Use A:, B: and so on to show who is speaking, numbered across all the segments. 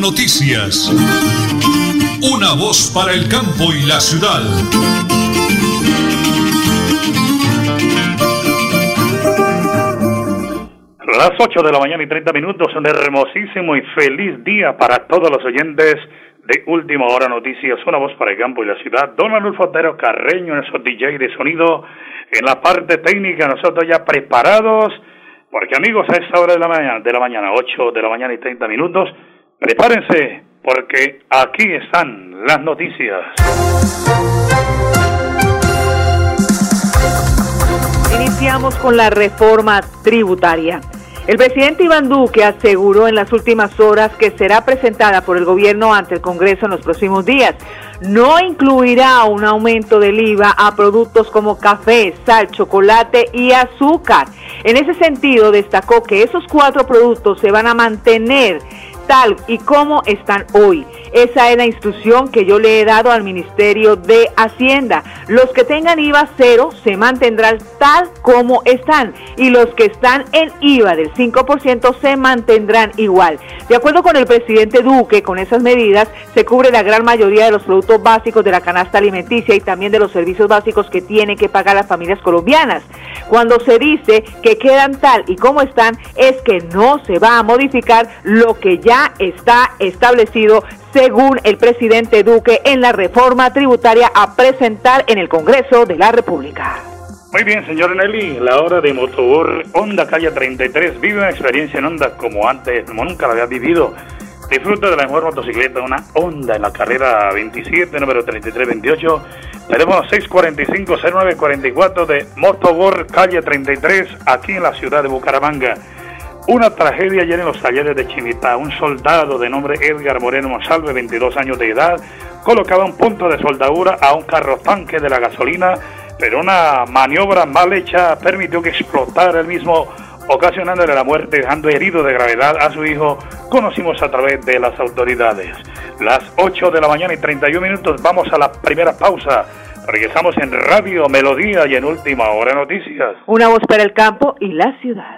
A: Noticias. Una voz para el campo y la ciudad.
B: Las 8 de la mañana y 30 minutos, un hermosísimo y feliz día para todos los oyentes de Última Hora Noticias, una voz para el campo y la ciudad. Don Arnulfo Otero Carreño, nuestro DJ de sonido, en la parte técnica, nosotros ya preparados, porque amigos, a esta hora de la mañana, de la mañana, 8 de la mañana y 30 minutos, prepárense, porque aquí están las noticias.
C: Iniciamos con la reforma tributaria. El presidente Iván Duque aseguró en las últimas horas que será presentada por el gobierno ante el Congreso en los próximos días. No incluirá un aumento del IVA a productos como café, sal, chocolate y azúcar. En ese sentido, destacó que esos cuatro productos se van a mantener tal y como están hoy. Esa es la instrucción que yo le he dado al Ministerio de Hacienda. Los que tengan IVA cero se mantendrán tal como están y los que están en IVA del 5% se mantendrán igual. De acuerdo con el presidente Duque, con esas medidas se cubre la gran mayoría de los productos básicos de la canasta alimenticia y también de los servicios básicos que tienen que pagar las familias colombianas. Cuando se dice que quedan tal y como están, es que no se va a modificar lo que ya está establecido según el presidente Duque en la reforma tributaria a presentar en el Congreso de la República.
B: Muy bien, señor Nelly, la hora de Motor Honda Calle 33. Vive una experiencia en Honda como antes, como nunca la había vivido. Disfruta de la mejor motocicleta, una Honda en la carrera 27, número 3328. Teléfono 645-0944 de Motor Calle 33, aquí en la ciudad de Bucaramanga. Una tragedia ayer en los talleres de Chimita. Un soldado de nombre Edgar Moreno Monsalve, 22 años de edad, colocaba un punto de soldadura a un carro tanque de la gasolina, pero una maniobra mal hecha permitió que explotara el mismo, ocasionándole la muerte, dejando herido de gravedad a su hijo, conocimos a través de las autoridades. Las 8 de la mañana y 31 minutos, vamos a la primera pausa. Regresamos en Radio Melodía y en Última Hora Noticias.
C: Una voz para el campo y la ciudad.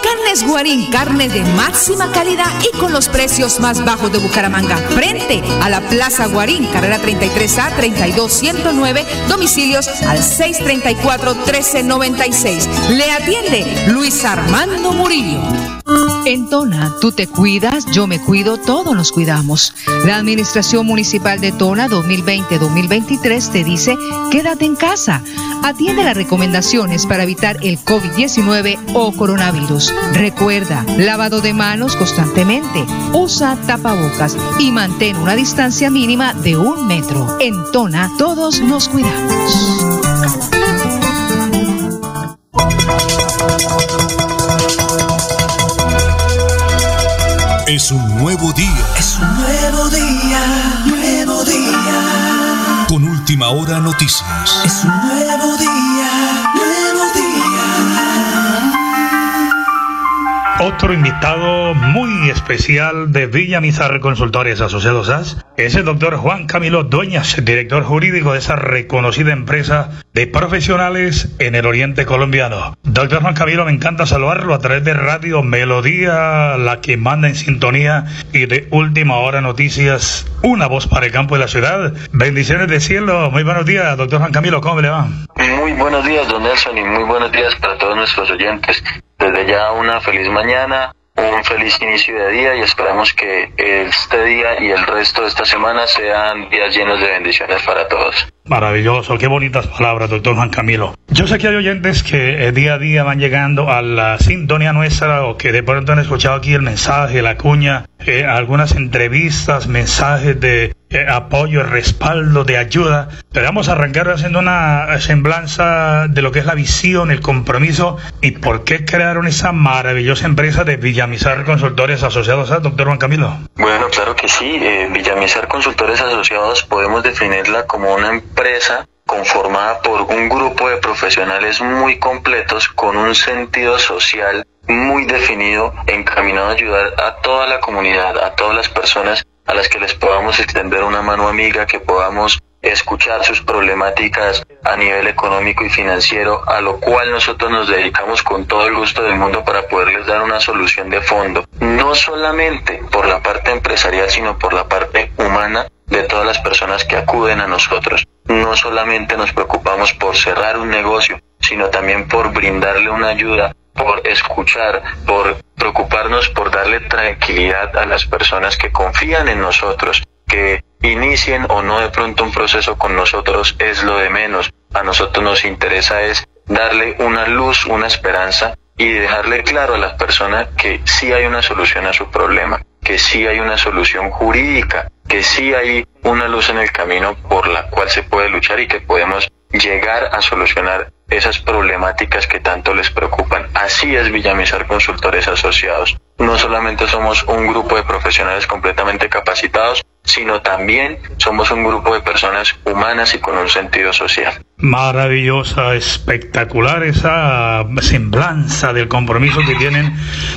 D: Multicarnes Guarín, carne de máxima calidad y con los precios más bajos de Bucaramanga. Frente a la Plaza Guarín, carrera 33A 32109, domicilios al 634-1396. Le atiende Luis Armando Murillo. En Tona, tú te cuidas, yo me cuido, todos nos cuidamos. La Administración Municipal de Tona 2020-2023 te dice, quédate en casa. Atiende las recomendaciones para evitar el COVID-19 o coronavirus. Recuerda, lavado de manos constantemente, usa tapabocas y mantén una distancia mínima de un metro. En Tona, todos nos cuidamos.
A: Es un nuevo día.
E: Es un nuevo día, nuevo día.
A: Con última hora noticias.
E: Es un nuevo día, nuevo día.
B: Otro invitado muy especial de Villa Mizar Consultores Asociados AS es el doctor Juan Camilo Dueñas, director jurídico de esa reconocida empresa de profesionales en el oriente colombiano. Doctor Juan Camilo, me encanta saludarlo a través de Radio Melodía, la que manda en sintonía y de Última Hora Noticias, una voz para el campo de la ciudad. Bendiciones de cielo, muy buenos días, doctor Juan Camilo, ¿cómo le va?
F: Muy buenos días, don Nelson, y muy buenos días para todos nuestros oyentes. Desde ya una feliz mañana, un feliz inicio de día y esperamos que este día y el resto de esta semana sean días llenos de bendiciones para todos.
B: Maravilloso, qué bonitas palabras, doctor Juan Camilo. Yo sé que hay oyentes que eh, día a día van llegando a la sintonía nuestra o que de pronto han escuchado aquí el mensaje, la cuña, eh, algunas entrevistas, mensajes de eh, apoyo, respaldo, de ayuda. Pero vamos a arrancar haciendo una semblanza de lo que es la visión, el compromiso y por qué crearon esa maravillosa empresa de Villamizar Consultores Asociados, ¿ah, doctor Juan Camilo?
F: Bueno, claro que sí. Villamizar Consultores Asociados podemos definirla como una empresa empresa conformada por un grupo de profesionales muy completos con un sentido social muy definido, encaminado a ayudar a toda la comunidad, a todas las personas a las que les podamos extender una mano amiga, que podamos escuchar sus problemáticas a nivel económico y financiero, a lo cual nosotros nos dedicamos con todo el gusto del mundo para poderles dar una solución de fondo, no solamente por la parte empresarial, sino por la parte humana de todas las personas que acuden a nosotros. No solamente nos preocupamos por cerrar un negocio, sino también por brindarle una ayuda, por escuchar, por preocuparnos por darle tranquilidad a las personas que confían en nosotros, que inicien o no de pronto un proceso con nosotros es lo de menos. A nosotros nos interesa es darle una luz, una esperanza y dejarle claro a las personas que sí hay una solución a su problema, que sí hay una solución jurídica que sí hay una luz en el camino por la cual se puede luchar y que podemos llegar a solucionar esas problemáticas que tanto les preocupan. Así es Villamizar Consultores Asociados. No solamente somos un grupo de profesionales completamente capacitados, sino también somos un grupo de personas humanas y con un sentido social.
B: Maravillosa, espectacular esa semblanza del compromiso que tienen,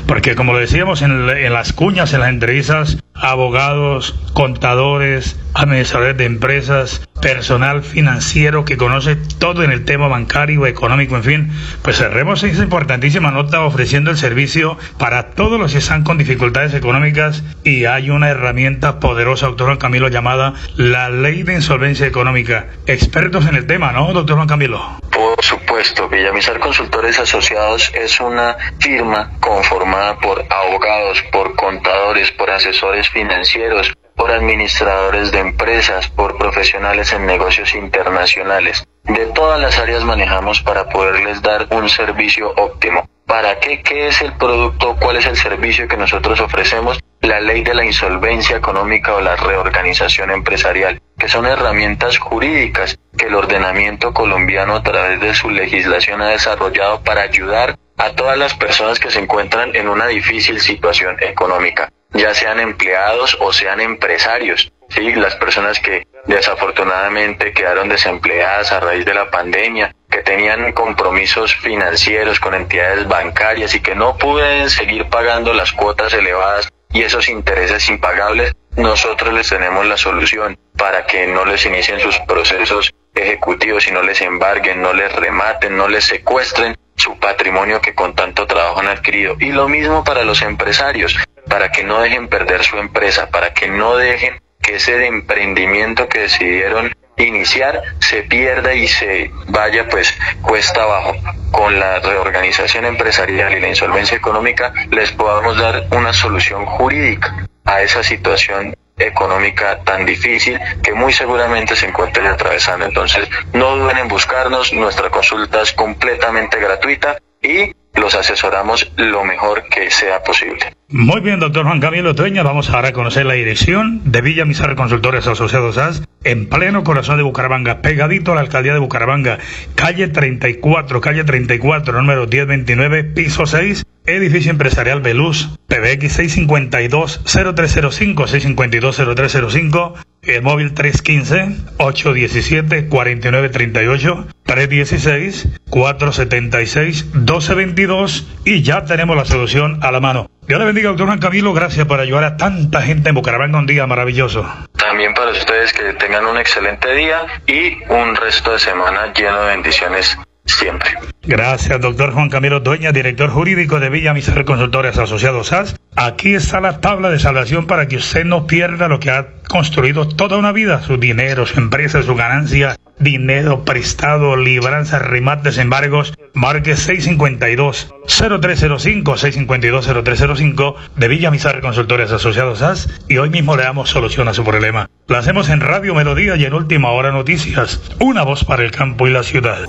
B: porque como lo decíamos en, las cuñas, en las entrevistas, abogados, contadores, administradores de empresas, personal financiero que conoce todo en el tema bancario, económico, en fin, pues cerremos esa importantísima nota ofreciendo el servicio para todos los que están con dificultades económicas y hay una herramienta poderosa, doctor Juan Camilo, llamada la ley de insolvencia económica. Expertos en el tema, ¿no, doctor Juan Camilo?
F: Por supuesto, Villamizar Consultores Asociados es una firma conformada por abogados, por contadores, por asesores financieros, por administradores de empresas, por profesionales en negocios internacionales. De todas las áreas manejamos para poderles dar un servicio óptimo. ¿Para qué? ¿Qué es el producto? ¿Cuál es el servicio que nosotros ofrecemos? La ley de la insolvencia económica o la reorganización empresarial, que son herramientas jurídicas que el ordenamiento colombiano a través de su legislación ha desarrollado para ayudar a todas las personas que se encuentran en una difícil situación económica ya sean empleados o sean empresarios. Sí, las personas que desafortunadamente quedaron desempleadas a raíz de la pandemia, que tenían compromisos financieros con entidades bancarias y que no pueden seguir pagando las cuotas elevadas y esos intereses impagables, nosotros les tenemos la solución para que no les inicien sus procesos ejecutivos y no les embarguen, no les rematen, no les secuestren su patrimonio que con tanto trabajo han adquirido. Y lo mismo para los empresarios para que no dejen perder su empresa, para que no dejen que ese emprendimiento que decidieron iniciar se pierda y se vaya pues cuesta abajo. Con la reorganización empresarial y la insolvencia económica les podamos dar una solución jurídica a esa situación económica tan difícil que muy seguramente se encuentren atravesando. Entonces, no duden en buscarnos, nuestra consulta es completamente gratuita y los asesoramos lo mejor que sea posible.
B: Muy bien, doctor Juan Camilo Treña, vamos ahora a conocer la dirección de Villa Mizar Consultores Asociados AS, en pleno corazón de Bucaramanga, pegadito a la alcaldía de Bucaramanga, calle 34, calle 34, número 1029, piso 6, edificio empresarial Beluz, PBX 652-0305, 652-0305, el móvil 315-817-4938, 316-476-1222 y ya tenemos la solución a la mano. Dios le bendiga, doctor Juan Camilo. Gracias por ayudar a tanta gente en Bucaramanga. Un día maravilloso.
F: También para ustedes que tengan un excelente día y un resto de semana lleno de bendiciones siempre.
B: Gracias, doctor Juan Camilo Dueña, director jurídico de Villa Miser Consultores Asociados SAS. Aquí está la tabla de salvación para que usted no pierda lo que ha construido toda una vida, su dinero, su empresa, su ganancia dinero prestado, libranzas, remates, embargos, marque 652-0305, 652-0305 de Villamizar Consultores Asociados AS y hoy mismo le damos solución a su problema. Lo hacemos en Radio Melodía y en Última Hora Noticias, una voz para el campo y la ciudad.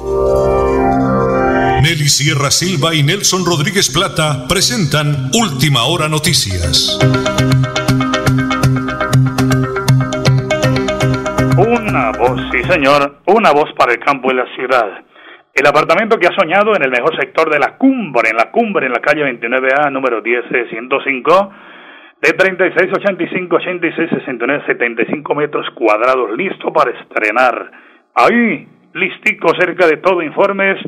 A: Nelly Sierra Silva y Nelson Rodríguez Plata presentan Última Hora Noticias.
B: Una voz, sí señor, una voz para el campo y la ciudad. El apartamento que ha soñado en el mejor sector de la cumbre, en la cumbre, en la calle 29A, número 10C105, de 36, 85, 86, 69, 75 metros cuadrados, listo para estrenar. Ahí, listico, cerca de todo, informes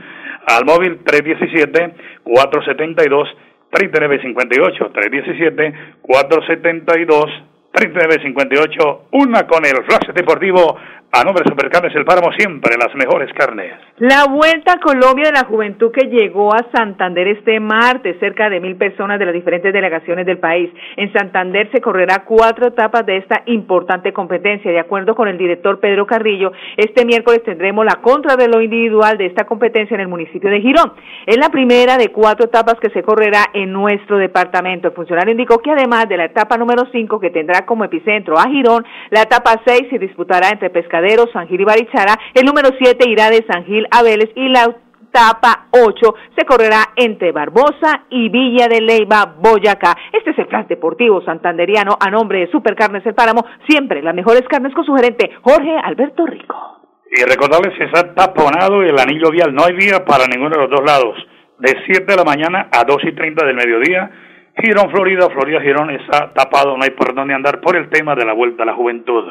B: al móvil 317-472-3958, 317-472-3958, una con el flash deportivo a nombre de Supercarnes El Páramo, siempre las mejores carnes.
C: La Vuelta a Colombia de la Juventud que llegó a Santander este martes, cerca de mil personas de las diferentes delegaciones del país. En Santander se correrá cuatro etapas de esta importante competencia. De acuerdo con el director Pedro Carrillo, este miércoles tendremos la contrarreloj individual de esta competencia en el municipio de Girón. Es la primera de cuatro etapas que se correrá en nuestro departamento. El funcionario indicó que además de la etapa número cinco que tendrá como epicentro a Girón, la etapa seis se disputará entre pescadores San Gil y Barichara, el número 7 irá de San Gil a Vélez y la etapa 8 se correrá entre Barbosa y Villa de Leyva, Boyacá. Este es el plan deportivo santanderiano a nombre de Supercarnes El Páramo, siempre las mejores carnes con su gerente Jorge Alberto Rico.
B: Y recordarles que está taponado el anillo vial, no hay vía para ninguno de los dos lados, de 7 de la mañana a 2 y 30 del mediodía. Girón, Florida, Florida, Girón está tapado, no hay por dónde andar por el tema de la vuelta a la juventud.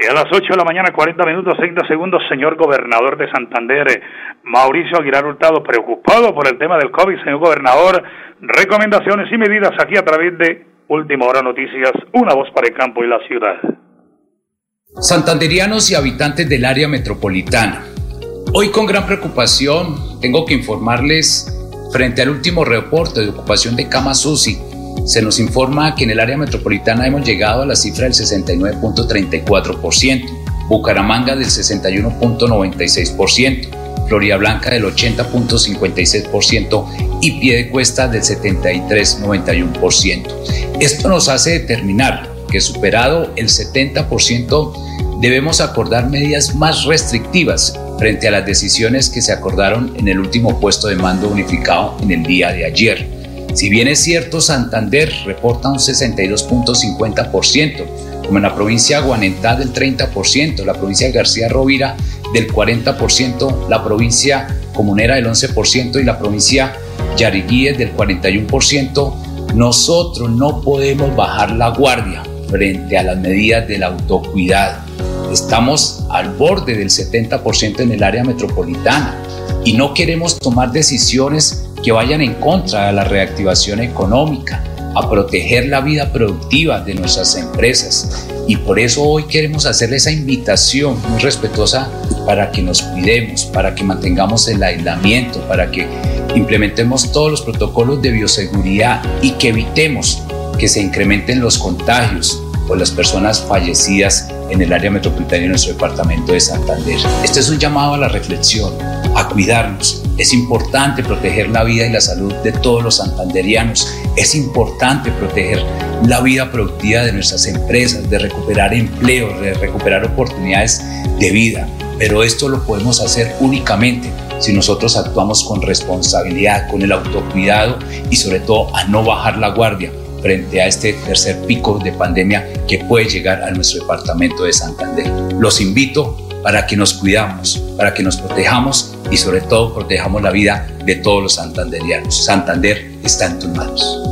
B: Y a las 8 de la mañana, 40 minutos, 30 segundos, señor gobernador de Santander, Mauricio Aguilar Hurtado, preocupado por el tema del COVID, señor gobernador, recomendaciones y medidas aquí a través de Última Hora Noticias, una voz para el campo y la ciudad.
G: Santanderianos y habitantes del área metropolitana, hoy con gran preocupación tengo que informarles frente al último reporte de ocupación de camas se nos informa que en el área metropolitana hemos llegado a la cifra del 69.34%, Bucaramanga del 61.96%, Florida Blanca del 80.56% y Piedecuesta del 73.91%. Esto nos hace determinar que superado el 70% debemos acordar medidas más restrictivas frente a las decisiones que se acordaron en el último puesto de mando unificado en el día de ayer. Si bien es cierto, Santander reporta un 62.50%, como en la provincia de Guanentá del 30%, la provincia de García Rovira del 40%, la provincia Comunera del 11% y la provincia Yariguíes del 41%, nosotros no podemos bajar la guardia frente a las medidas del autocuidado. Estamos al borde del 70% en el área metropolitana y no queremos tomar decisiones que vayan en contra de la reactivación económica, a proteger la vida productiva de nuestras empresas. Y por eso hoy queremos hacerle esa invitación muy respetuosa para que nos cuidemos, para que mantengamos el aislamiento, para que implementemos todos los protocolos de bioseguridad y que evitemos que se incrementen los contagios o las personas fallecidas en el área metropolitana de nuestro departamento de Santander. Este es un llamado a la reflexión, a cuidarnos. Es importante proteger la vida y la salud de todos los santanderianos. Es importante proteger la vida productiva de nuestras empresas, de recuperar empleo, de recuperar oportunidades de vida. Pero esto lo podemos hacer únicamente si nosotros actuamos con responsabilidad, con el autocuidado y sobre todo a no bajar la guardia frente a este tercer pico de pandemia que puede llegar a nuestro departamento de Santander. Los invito para que nos cuidamos, para que nos protejamos y sobre todo protejamos la vida de todos los santanderianos. Santander está en tus manos.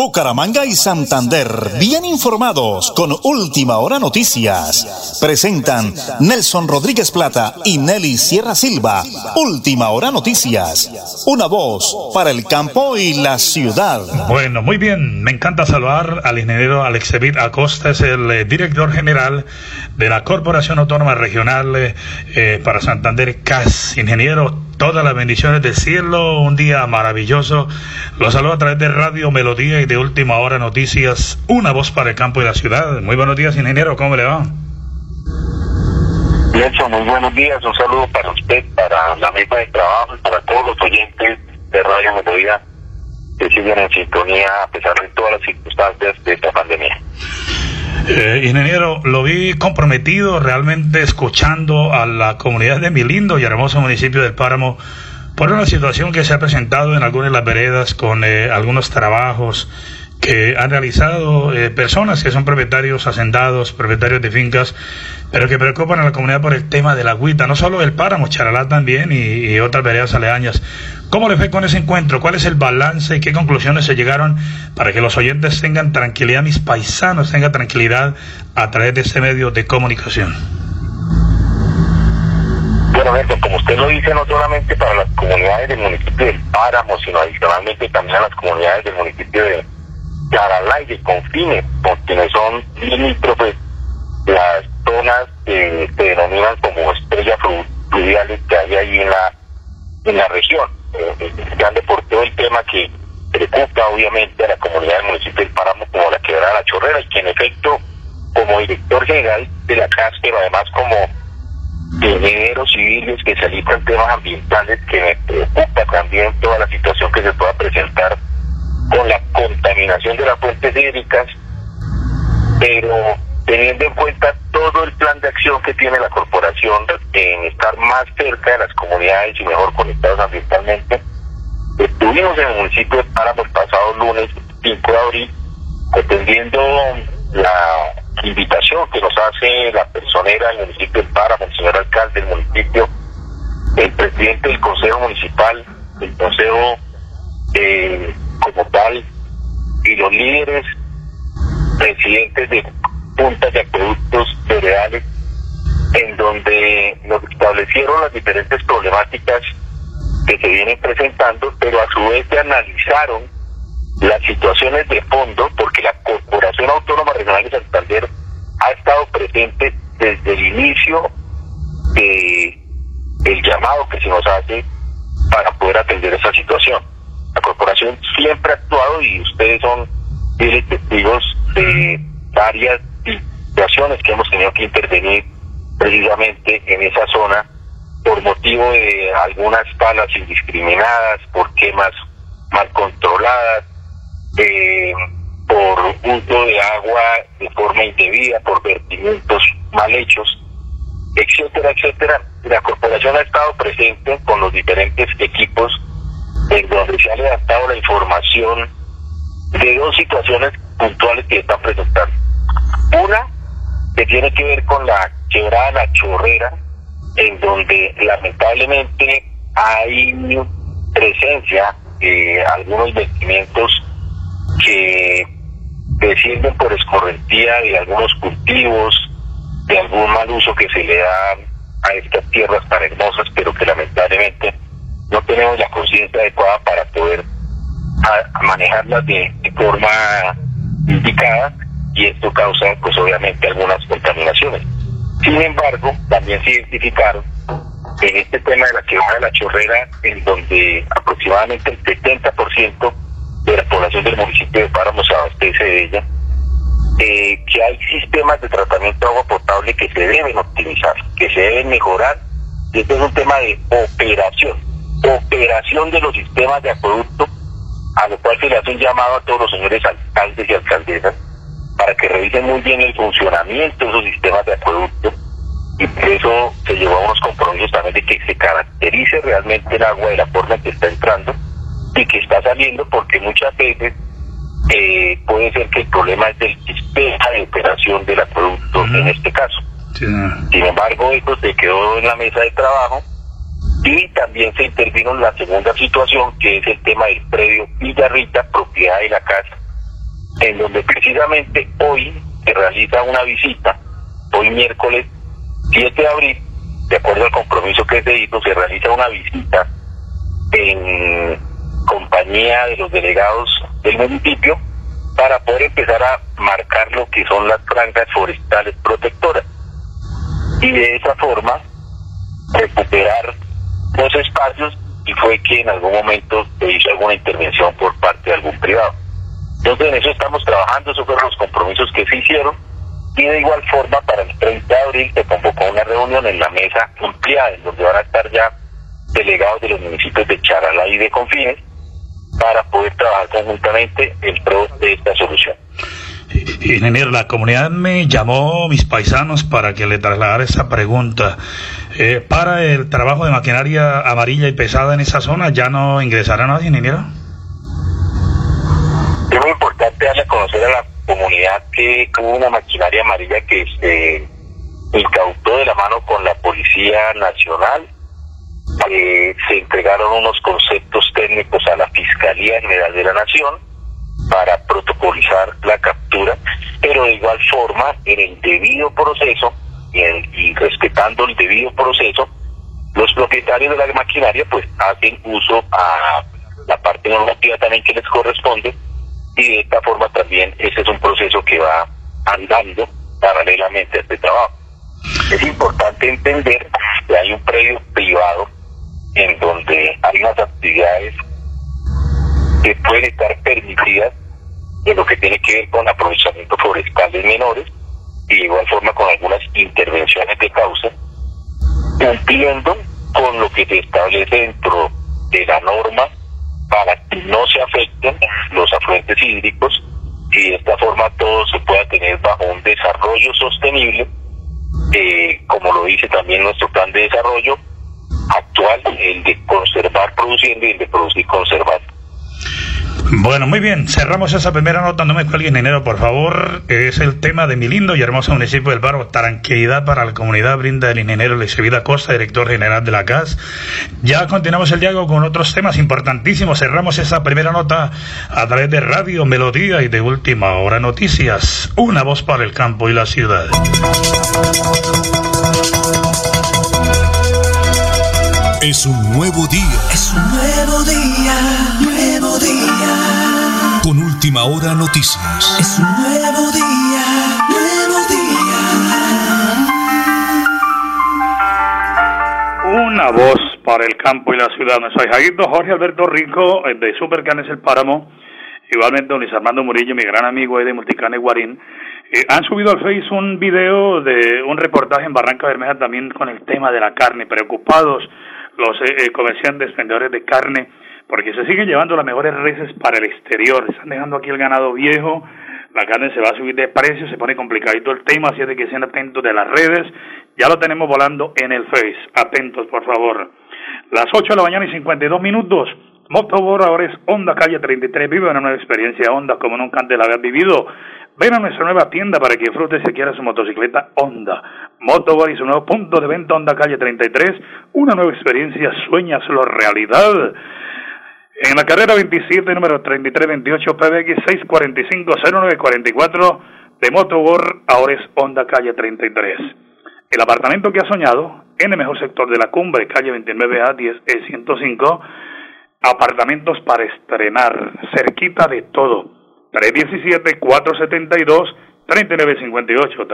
H: Bucaramanga y Santander, bien informados con Última Hora Noticias. Presentan Nelson Rodríguez Plata y Nelly Sierra Silva. Última Hora Noticias. Una voz para el campo y la ciudad.
B: Bueno, muy bien. Me encanta saludar al ingeniero Alexevit Acosta, es el eh, director general de la Corporación Autónoma Regional eh, eh, para Santander, CAS. Ingeniero, todas las bendiciones del cielo, un día maravilloso. Los saludo a través de Radio Melodía y de Última Hora Noticias, una voz para el campo y la ciudad. Muy buenos días, ingeniero, ¿cómo le va?
I: Nelson, muy buenos días, un saludo para usted, para la mesa de trabajo y para todos los oyentes de Radio Melodía que siguen en sintonía a pesar de todas las circunstancias de esta pandemia.
B: Eh, ingeniero, lo vi comprometido realmente escuchando a la comunidad de mi lindo y hermoso municipio del Páramo por una situación que se ha presentado en algunas de las veredas con eh, algunos trabajos que han realizado eh, personas que son propietarios hacendados, propietarios de fincas, pero que preocupan a la comunidad por el tema de la agüita, no solo el páramo, Charalá también y, y, otras veredas aledañas. ¿Cómo le fue con ese encuentro? ¿Cuál es el balance y qué conclusiones se llegaron para que los oyentes tengan tranquilidad, mis paisanos tengan tranquilidad a través de este medio de comunicación?
I: Bueno, Beto, como usted lo dice, no solamente para las comunidades del municipio del Páramo, sino adicionalmente también a las comunidades del municipio de Charalá y de Confines, con quienes son limítrofes las zonas que se denominan como estrellas fluviales que hay ahí en la región. Eh, grande por todo el tema que preocupa obviamente a la comunidad del municipio del Páramo como la quebrada La Chorrera y que en efecto como director general de la CAS, pero además como ingenieros civiles que se en temas ambientales que me preocupa también toda la situación que se pueda presentar con la contaminación de las fuentes hídricas, pero teniendo en cuenta todo el plan de acción que tiene la corporación en estar más cerca de las comunidades y mejor conectados ambientalmente, estuvimos en el municipio de Páramo el pasado lunes 5 de abril atendiendo la invitación que nos hace la personera del municipio de Páramo, el señor alcalde del municipio, el presidente del consejo municipal, el consejo eh, como tal, y los líderes presidentes de puntas de acueductos federales en donde nos establecieron las diferentes problemáticas que se vienen presentando, pero a su vez se analizaron las situaciones de fondo, porque la Corporación Autónoma Regional de Santander ha estado presente desde el inicio de llamado que se nos hace para poder atender esa situación. La corporación siempre ha actuado y ustedes son testigos de varias situaciones que hemos tenido que intervenir precisamente en esa zona por motivo de algunas palas indiscriminadas, por quemas mal controladas, eh, por uso de agua de forma indebida, por vertimientos mal hechos, etcétera, etcétera. La corporación ha estado presente con los diferentes equipos en donde se ha levantado la información de dos situaciones puntuales que están presentando. Una que tiene que ver con la quebrada La Chorrera, en donde lamentablemente hay presencia de algunos vertimientos que descienden por escorrentía de algunos cultivos, de algún mal uso que se le da a estas tierras tan hermosas, pero que lamentablemente no tenemos la conciencia adecuada para poder manejarlas de, forma indicada y esto causa pues obviamente algunas contaminaciones. Sin embargo, también se identificaron en este tema de la quebrada de la chorrera, en donde aproximadamente el 70% de la población del municipio de Páramo se abastece de ella, eh, que hay sistemas de tratamiento de agua potable que se deben optimizar, que se deben mejorar, y este es un tema de operación, operación de los sistemas de acueducto, a lo cual se le hace un llamado a todos los señores alcaldes y alcaldesas para que revisen muy bien el funcionamiento de esos sistemas de acueducto. Y por eso se llevó a unos compromisos también de que se caracterice realmente el agua de la forma en que está entrando y que está saliendo porque muchas veces eh, puede ser que el problema es del sistema de operación del acueducto en este caso. Sin embargo, esto se quedó en la mesa de trabajo y también se intervino en la segunda situación que es el tema del predio Villarrita, propiedad de la casa, en donde precisamente hoy se realiza una visita, hoy miércoles 7 de abril, de acuerdo al compromiso que se hizo, se realiza una visita en compañía de los delegados del municipio para poder empezar a marcar lo que son las franjas forestales protectoras y de esa forma recuperar los espacios y fue que en algún momento se hizo alguna intervención por parte de algún privado. Entonces en eso estamos trabajando, esos fueron los compromisos que se hicieron y de igual forma para el 30 de abril se convocó una reunión en la mesa ampliada en donde van a estar ya delegados de los municipios de Charalá y de Confines para poder trabajar conjuntamente en pro de esta solución.
J: Ingeniero, la comunidad me llamó, mis paisanos, para que le trasladara esa pregunta. Eh, para el trabajo de maquinaria amarilla y pesada en esa zona, ¿ya no ingresará nadie, ingeniero?
I: Importante darle a conocer a la comunidad que hubo una maquinaria amarilla que se incautó de la mano con la Policía Nacional. Eh, se entregaron unos conceptos técnicos a la Fiscalía General de la Nación para protocolizar la captura, pero de igual forma, en el debido proceso y, respetando el debido proceso, los propietarios de la maquinaria pues hacen uso a la parte normativa también que les corresponde y de esta forma también ese es un proceso que va andando paralelamente a este trabajo. Es importante entender que hay un predio privado en donde hay unas actividades que pueden estar permitidas en lo que tiene que ver con aprovechamiento forestales menores y de igual forma con algunas intervenciones de causa, cumpliendo con lo que se establece dentro de la norma para que no se afecten los afluentes hídricos y de esta forma todo se pueda tener bajo un desarrollo sostenible, eh, como lo dice también nuestro plan de desarrollo actual, el de conservar produciendo y el de producir conservando.
J: Bueno, muy bien, cerramos esa primera nota, no me cuelgue enero, por favor, es el tema de mi lindo y hermoso municipio del Barro, tranquilidad para la comunidad, brinda el ingeniero Luis Vida Costa, director general de la CAS. Ya continuamos el diálogo con otros temas importantísimos, cerramos esa primera nota a través de Radio Melodía y de Última Hora Noticias, una voz para el campo y la ciudad.
A: Es un nuevo día.
E: Es un nuevo día,
A: última hora noticias.
E: Es un nuevo día, nuevo
B: día. Una voz para el campo y la ciudad. Soy Jairdo Jorge Alberto Rico eh, de Supercanes El Páramo. Igualmente, don Luis Armando Murillo, mi gran amigo de Multicane Guarín. Eh, han subido al Face un video de un reportaje en Barranca Bermeja también con el tema de la carne, preocupados los eh, eh, comerciantes, vendedores de carne, porque se siguen llevando las mejores reses para el exterior. Están dejando aquí el ganado viejo, la carne se va a subir de precio, se pone complicadito el tema, así es de que estén atentos de las redes. Ya lo tenemos volando en el Face. Atentos, por favor. Las 8 de la mañana y 52 minutos. Motobor ahora es Honda Calle 33. Vive una nueva experiencia Honda como nunca antes la había vivido. Ven a nuestra nueva tienda para que disfrute si quiera su motocicleta Honda. Motoboy, su nuevo punto de venta Honda Calle 33. Una nueva experiencia, sueñas lo realidad. En la carrera 27, número 3328, PBX 645-0944 de Motobor, ahora es Honda Calle 33. El apartamento que ha soñado en el mejor sector de la cumbre, calle 29A 10E105. Apartamentos para estrenar, cerquita de todo. 317-472-3958.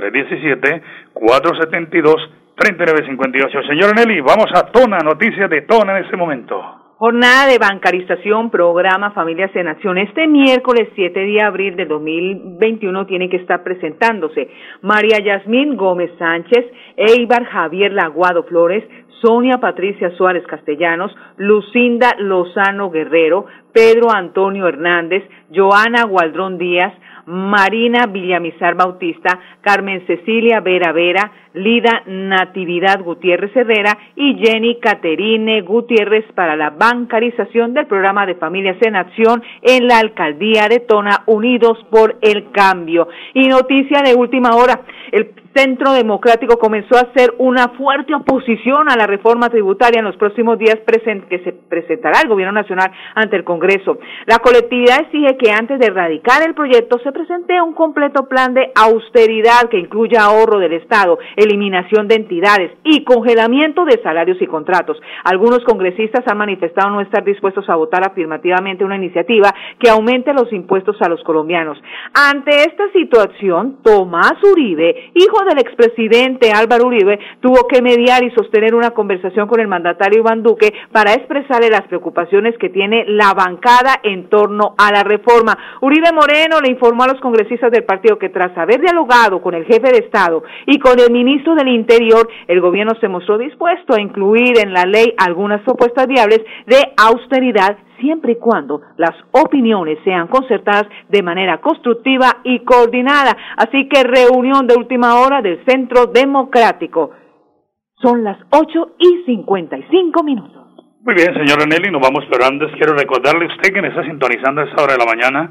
B: 317-472-3958. Señor Nelly, vamos a Tona, noticias de Tona en este momento.
C: Jornada de bancarización, programa Familias en Acción. Este miércoles 7 de abril de 2021 tiene que estar presentándose María Yasmín Gómez Sánchez, Eibar Javier Laguado Flores, Sonia Patricia Suárez Castellanos, Lucinda Lozano Guerrero, Pedro Antonio Hernández, Joana Gualdrón Díaz, Marina Villamizar Bautista, Carmen Cecilia Vera Vera, Lida Natividad Gutiérrez Herrera y Jenny Caterine Gutiérrez para la bancarización del programa de Familias en Acción en la Alcaldía de Tona, Unidos por el Cambio. Y noticia de última hora, el Centro Democrático comenzó a hacer una fuerte oposición a la reforma tributaria en los próximos días que se presentará el Gobierno Nacional ante el Congreso. La colectividad exige que antes de erradicar el proyecto se presente un completo plan de austeridad que incluya ahorro del Estado, eliminación de entidades y congelamiento de salarios y contratos. Algunos congresistas han manifestado no estar dispuestos a votar afirmativamente una iniciativa que aumente los impuestos a los colombianos. Ante esta situación, Tomás Uribe, hijo del expresidente Álvaro Uribe, tuvo que mediar y sostener una conversación con el mandatario Iván Duque para expresarle las preocupaciones que tiene la bancada en torno a la reforma. Uribe Moreno le informó a los congresistas del partido que tras haber dialogado con el jefe de Estado y con el ministro del Interior, el gobierno se mostró dispuesto a incluir en la ley algunas propuestas viables de austeridad siempre y cuando las opiniones sean concertadas de manera constructiva y coordinada. Así que reunión de última hora del Centro Democrático. Son las 8 y 55 minutos.
B: Muy bien, señora Nelly, nos vamos, antes quiero recordarle a usted que me está sintonizando a esta hora de la mañana,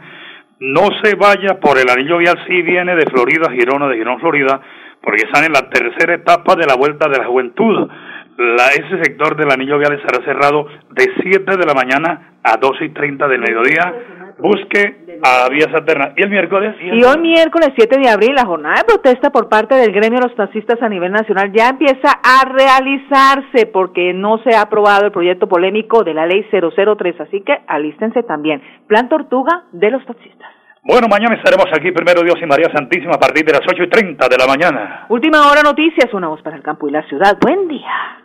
B: no se vaya por el anillo vial si viene de Florida, Girón o de Girón, Florida, porque están en la tercera etapa de la Vuelta de la Juventud. La, ese sector del anillo vial estará cerrado de 7 de la mañana a 12 y 30 del mediodía. Busque a vías alternas. ¿Y el miércoles?
C: Y hoy miércoles 7 de abril, la jornada de protesta por parte del gremio de los taxistas a nivel nacional ya empieza a realizarse porque no se ha aprobado el proyecto polémico de la ley 003. Así que alístense también. Plan Tortuga de los taxistas.
B: Bueno, mañana estaremos aquí, primero Dios y María Santísima, a partir de las 8 y 30 de la mañana.
C: Última hora noticias, una voz para el campo y la ciudad. Buen día.